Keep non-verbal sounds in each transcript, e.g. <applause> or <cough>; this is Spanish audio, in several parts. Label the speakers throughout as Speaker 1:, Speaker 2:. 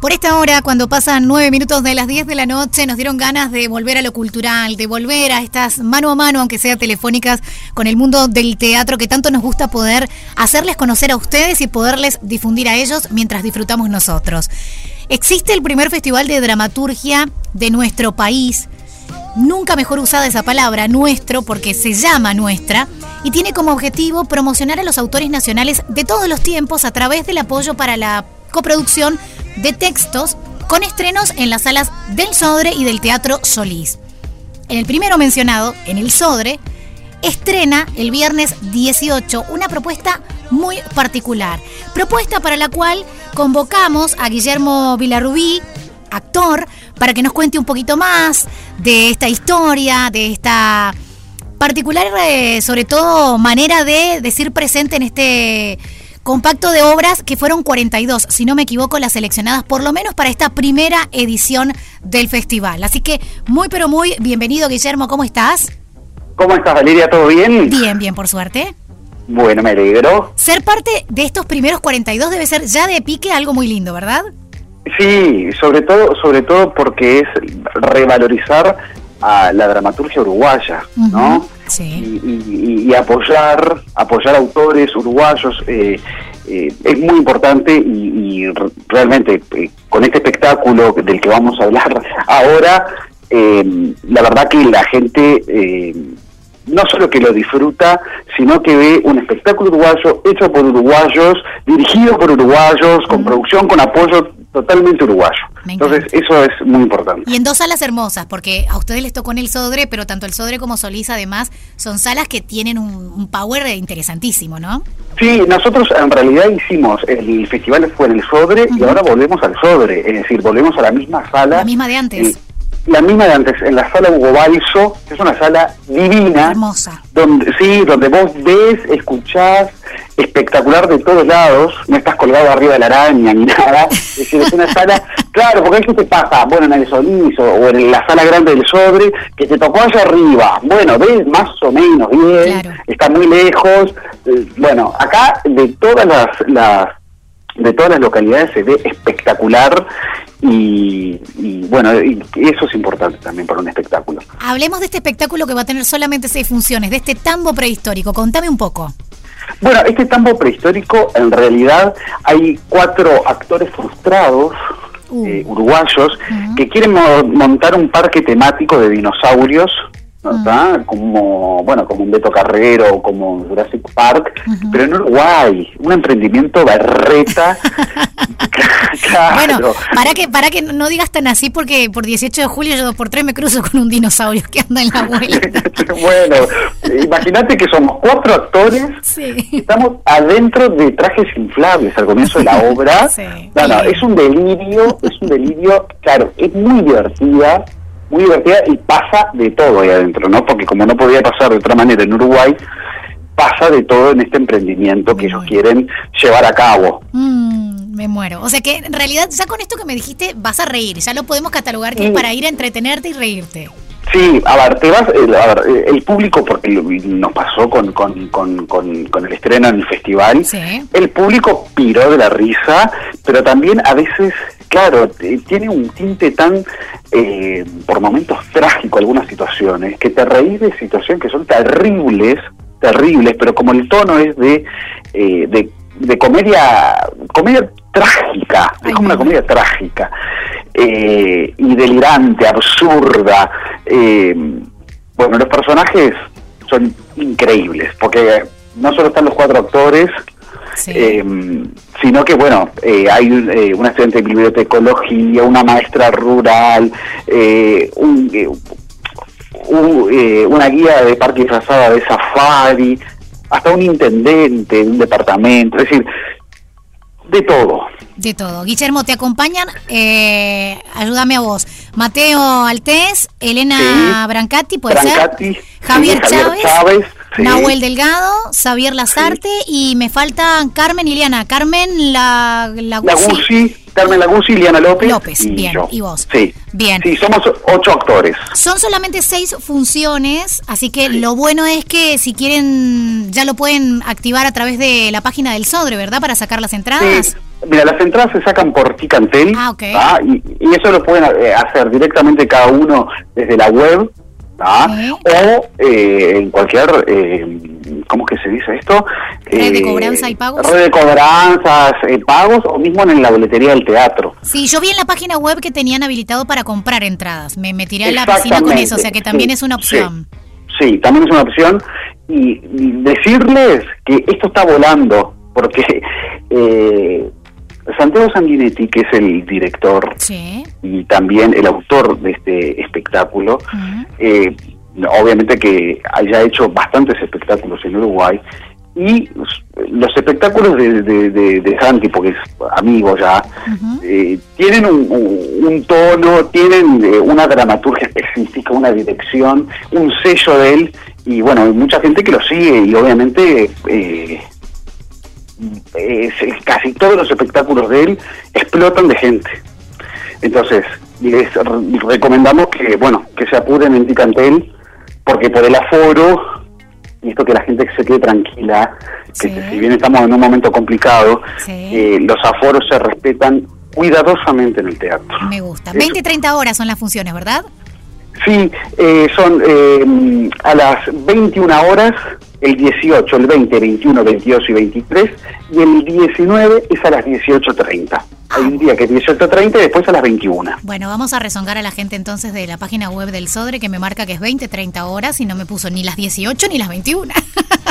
Speaker 1: Por esta hora, cuando pasan nueve minutos de las 10 de la noche, nos dieron ganas de volver a lo cultural, de volver a estas mano a mano, aunque sea telefónicas, con el mundo del teatro que tanto nos gusta poder hacerles conocer a ustedes y poderles difundir a ellos mientras disfrutamos nosotros. Existe el primer festival de dramaturgia de nuestro país, nunca mejor usada esa palabra, nuestro, porque se llama nuestra, y tiene como objetivo promocionar a los autores nacionales de todos los tiempos a través del apoyo para la coproducción de textos con estrenos en las salas del Sodre y del Teatro Solís. En el primero mencionado, en el Sodre, estrena el viernes 18 una propuesta muy particular. Propuesta para la cual convocamos a Guillermo Villarrubí, actor, para que nos cuente un poquito más de esta historia, de esta particular, eh, sobre todo, manera de decir presente en este compacto de obras que fueron 42, si no me equivoco, las seleccionadas por lo menos para esta primera edición del festival. Así que muy pero muy bienvenido Guillermo, ¿cómo estás?
Speaker 2: ¿Cómo estás Valeria? ¿Todo bien?
Speaker 1: Bien, bien, por suerte.
Speaker 2: Bueno, me alegro.
Speaker 1: Ser parte de estos primeros 42 debe ser ya de pique algo muy lindo, ¿verdad?
Speaker 2: Sí, sobre todo, sobre todo porque es revalorizar a la dramaturgia uruguaya, ¿no? Y, apoyar, apoyar autores uruguayos eh, eh, es muy importante y, realmente eh, con este espectáculo del que vamos a hablar <laughs> ahora, la verdad que la gente no solo que lo disfruta, sino que ve un espectáculo uruguayo hecho por uruguayos, dirigido por uruguayos, con producción, con apoyo totalmente uruguayo. Entonces, eso es muy importante.
Speaker 1: Y en dos salas hermosas, porque a ustedes les tocó en el Sodre, pero tanto el Sodre como Solís, además, son salas que tienen un, power interesantísimo, ¿no?
Speaker 2: Sí, nosotros en realidad hicimos, el festival fue en el Sodre y ahora volvemos al Sodre, es decir, volvemos a la misma sala.
Speaker 1: La misma de antes
Speaker 2: la misma de antes, en la sala Hugo Balso, que es una sala divina.
Speaker 1: Hermosa.
Speaker 2: Donde, sí, donde vos ves, escuchás, espectacular de todos lados, no estás colgado arriba de la araña ni <laughs> nada. Es decir, es una sala, <laughs> claro, porque eso te pasa, bueno, en el Solís o, en la sala grande del Sobre, que te tocó allá arriba. Bueno, ves más o menos bien, está muy lejos. Eh, bueno, acá de todas las, las de todas las localidades se ve espectacular y, bueno, eso es importante también para un espectáculo.
Speaker 1: Hablemos de este espectáculo que va a tener solamente seis funciones, de este tambo prehistórico. Contame un poco.
Speaker 2: Bueno, este tambo prehistórico, en realidad hay cuatro actores frustrados uh. eh, uruguayos que quieren montar un parque temático de dinosaurios ¿verdad? Como, bueno, como un Beto Carrero, como Jurassic Park, pero en Uruguay, un emprendimiento berreta. <laughs>
Speaker 1: Bueno, para que, para que no digas tan así, porque por 18 de julio yo dos por tres me cruzo con un dinosaurio que anda en la vuelta. <laughs>
Speaker 2: bueno, imagínate que somos cuatro actores, <laughs> estamos adentro de trajes inflables al comienzo de la obra. es un delirio, es un delirio, claro, es muy divertida muy divertida y pasa de todo ahí adentro, ¿no? Porque como no podía pasar de otra manera en Uruguay, pasa de todo en este emprendimiento que ellos quieren llevar a cabo.
Speaker 1: Mm, me muero. O sea que en realidad ya con esto que me dijiste vas a reír, ya lo podemos catalogar que es para ir a entretenerte y reírte.
Speaker 2: Sí, a ver, te vas, eh, el público, porque nos pasó con, con, con, con, el estreno en el festival, el público piró de la risa, pero también a veces claro, tiene un tinte tan, eh, por momentos trágico algunas situaciones, que te reís de situaciones que son terribles, terribles, pero como el tono es de, eh, de, comedia, comedia trágica, es como una comedia trágica, eh, y delirante, absurda. bueno, los personajes son increíbles, porque no solo están los cuatro actores, eh, sino que, bueno, eh, hay eh, una estudiante de bibliotecología, una maestra rural, un, una guía de parque disfrazada de safari, hasta un intendente de un departamento, es decir, de todo.
Speaker 1: De todo. Guillermo, te acompañan, ayúdame a vos, Mateo Altés, Elena Brancati, puede
Speaker 2: Brancati,
Speaker 1: ser, Javier, Chávez Nahuel Delgado, Xavier Lazarte y me faltan Carmen y Liana. Carmen la,
Speaker 2: Laguzzi. Carmen Laguzzi, Liana López.
Speaker 1: López, bien. ¿Y vos?
Speaker 2: Sí.
Speaker 1: Bien.
Speaker 2: Sí, somos ocho actores.
Speaker 1: Son solamente seis funciones, así que lo bueno es que si quieren, ya lo pueden activar a través de la página del Sodre, ¿verdad? Para sacar las entradas.
Speaker 2: Mira, las entradas se sacan por Ticantel
Speaker 1: ah, okay.
Speaker 2: y, y, eso lo pueden eh, hacer directamente cada uno desde la web o eh, en cualquier, eh, ¿cómo es que se dice esto?
Speaker 1: Red de eh, cobranza y pagos.
Speaker 2: Red de cobranzas, eh, pagos o mismo en la boletería del teatro.
Speaker 1: Sí, yo vi en la página web que tenían habilitado para comprar entradas. Me, me tiré a la piscina con eso, o sea que también es una opción.
Speaker 2: Sí. también es una opción. Y, decirles que esto está volando, porque eh, Santiago Sanguinetti, que es el director y también el autor de este espectáculo, eh, obviamente que haya hecho bastantes espectáculos en Uruguay, y los espectáculos de, de, Santi, porque es amigo ya, eh, tienen un, tono, tienen eh, una dramaturgia específica, una dirección, un sello de él, y bueno, hay mucha gente que lo sigue y obviamente eh, casi todos los espectáculos de él explotan de gente. Entonces, les recomendamos que, bueno, que se apuren en Ticantel, porque por el aforo, y esto que la gente se quede tranquila, que si bien estamos en un momento complicado, eh, los aforos se respetan cuidadosamente en el teatro.
Speaker 1: Me gusta. 20, 30 horas son las funciones, ¿verdad?
Speaker 2: Sí, eh, son eh, a las 21 horas el 18, el 20, 21, 22 y 23, y el 19 es a las 18.30. Hay un día que es 18.30 y después a las 21.
Speaker 1: Bueno, vamos a rezongar a la gente entonces de la página web del Sodre que me marca que es 20, 30 horas y no me puso ni las 18 ni las 21. <laughs>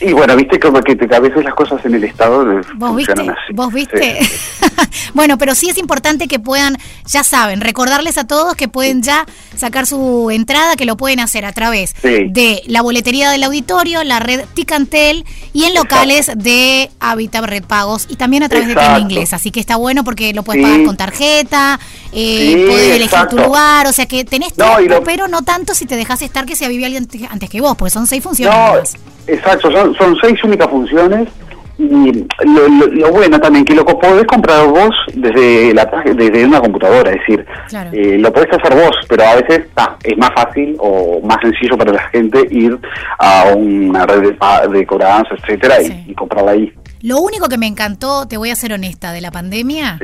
Speaker 2: Y bueno, viste como que a veces las cosas en el Estado
Speaker 1: ¿Vos funcionan viste? así. ¿Vos viste? <laughs> bueno, pero sí es importante que puedan, ya saben, recordarles a todos que pueden ya sacar su entrada, que lo pueden hacer a través de la boletería del auditorio, la red Ticantel y en locales de Habitat Red Pagos y también a través de Tienda Inglés. Así que está bueno porque lo puedes pagar con tarjeta, eh, puedes elegir tu lugar, o sea que tenés tiempo, pero no tanto si te dejas estar que se vive alguien antes que vos, porque son seis funciones.
Speaker 2: Exacto, son, son seis únicas funciones y lo, bueno también que lo podés comprar vos desde la desde una computadora, es decir, eh, lo podés hacer vos, pero a veces es más fácil o más sencillo para la gente ir a una red de, de cobranza, etcétera, y, comprarla ahí.
Speaker 1: Lo único que me encantó, te voy a ser honesta, de la pandemia,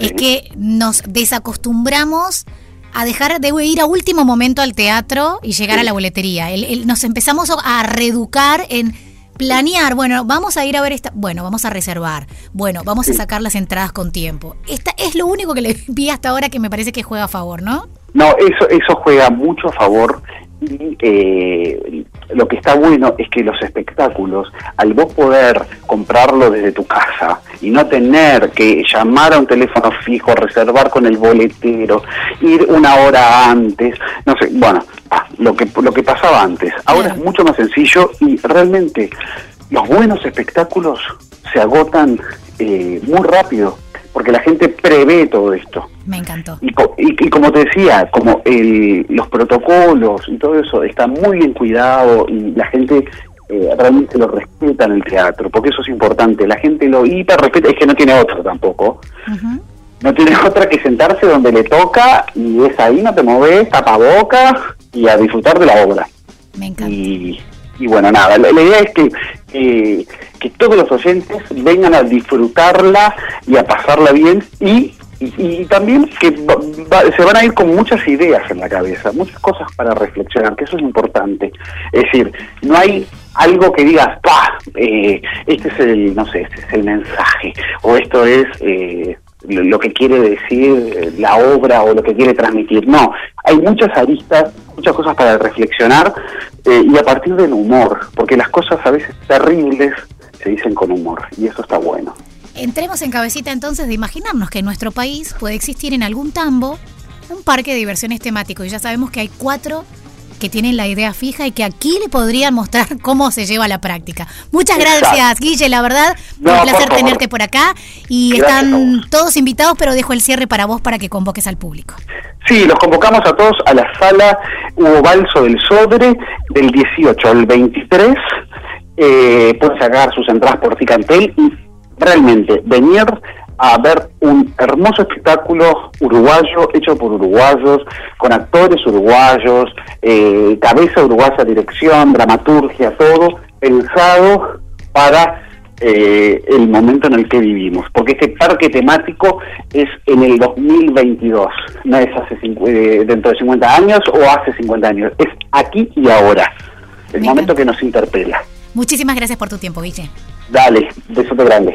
Speaker 1: es que nos desacostumbramos a dejar de ir a último momento al teatro y llegar a la boletería. nos empezamos a reeducar en planear, bueno, vamos a ir a ver esta, bueno, vamos a reservar, bueno, vamos a sacar las entradas con tiempo. Esta es lo único que le <laughs> vi hasta ahora que me parece que juega a favor, ¿no?
Speaker 2: No, eso, eso juega mucho a favor eh, lo que está bueno es que los espectáculos, al vos poder comprarlo desde tu casa y no tener que llamar a un teléfono fijo, reservar con el boletero, ir una hora antes, no sé, bueno, ah, lo que lo que pasaba antes. Ahora es mucho más sencillo y realmente los buenos espectáculos se agotan eh, muy rápido porque la gente prevé todo esto.
Speaker 1: Me encantó.
Speaker 2: Y, y, como te decía, como el, los protocolos y todo eso está muy bien cuidado y la gente eh, realmente lo respeta en el teatro, porque eso es importante. La gente lo hiper respeta, es que no tiene otra tampoco. No tiene <laughs> otra que sentarse donde le toca y es ahí, no te moves, tapa boca y a disfrutar de la obra.
Speaker 1: Me encanta.
Speaker 2: Y, y bueno, nada, la, idea es que, que todos los oyentes vengan a disfrutarla y a pasarla bien y, y, también que se van a ir con muchas ideas en la cabeza, muchas cosas para reflexionar, que eso es importante. Es decir, no hay algo que digas, pa, eh, este es el, no sé, este es el mensaje, o esto es... Eh, lo que quiere decir eh, la obra o lo que quiere transmitir. No, hay muchas aristas, muchas cosas para reflexionar eh, y a partir del humor, porque las cosas a veces terribles se dicen con humor y eso está bueno.
Speaker 1: Entremos en cabecita entonces de imaginarnos que en nuestro país puede existir en algún tambo un parque de diversiones temático y ya sabemos que hay cuatro que tienen la idea fija y que aquí le podrían mostrar <laughs> cómo se lleva a la práctica. Muchas gracias, Guille, la verdad, un placer tenerte por acá y están todos invitados, pero dejo el cierre para vos para que convoques al público.
Speaker 2: Sí, los convocamos a todos a la sala Hugo Balso del Sodre del 18 al 23. Eh, pueden sacar sus entradas por Ticantel y realmente venir a ver un hermoso espectáculo uruguayo hecho por uruguayos, con actores uruguayos, eh, cabeza uruguaya, dirección, dramaturgia, todo pensado para eh, el momento en el que vivimos, porque este parque temático es en el 2022, no es hace eh, dentro de 50 años o hace 50 años, es aquí y ahora, el momento que nos interpela.
Speaker 1: Muchísimas gracias por tu tiempo, Guille.
Speaker 2: Dale, besote grande.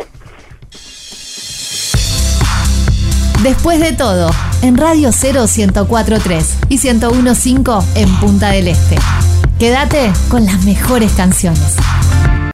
Speaker 3: Después de todo, en Radio 0 1043 y 1015 en Punta del Este. Quédate con las mejores canciones.